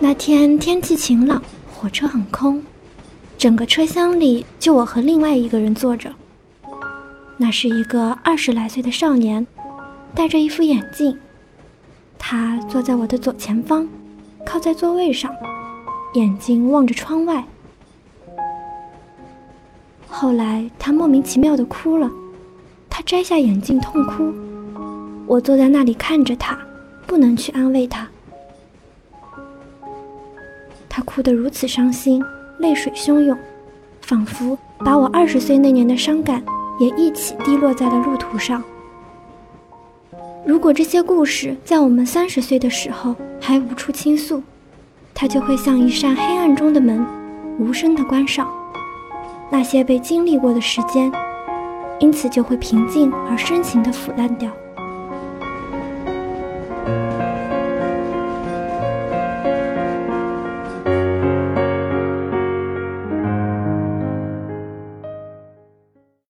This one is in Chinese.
那天天气晴朗，火车很空，整个车厢里就我和另外一个人坐着。那是一个二十来岁的少年，戴着一副眼镜。他坐在我的左前方，靠在座位上，眼睛望着窗外。后来他莫名其妙的哭了，他摘下眼镜痛哭。我坐在那里看着他，不能去安慰他。他哭得如此伤心，泪水汹涌，仿佛把我二十岁那年的伤感也一起滴落在了路途上。如果这些故事在我们三十岁的时候还无处倾诉，它就会像一扇黑暗中的门，无声的关上。那些被经历过的时间，因此就会平静而深情地腐烂掉。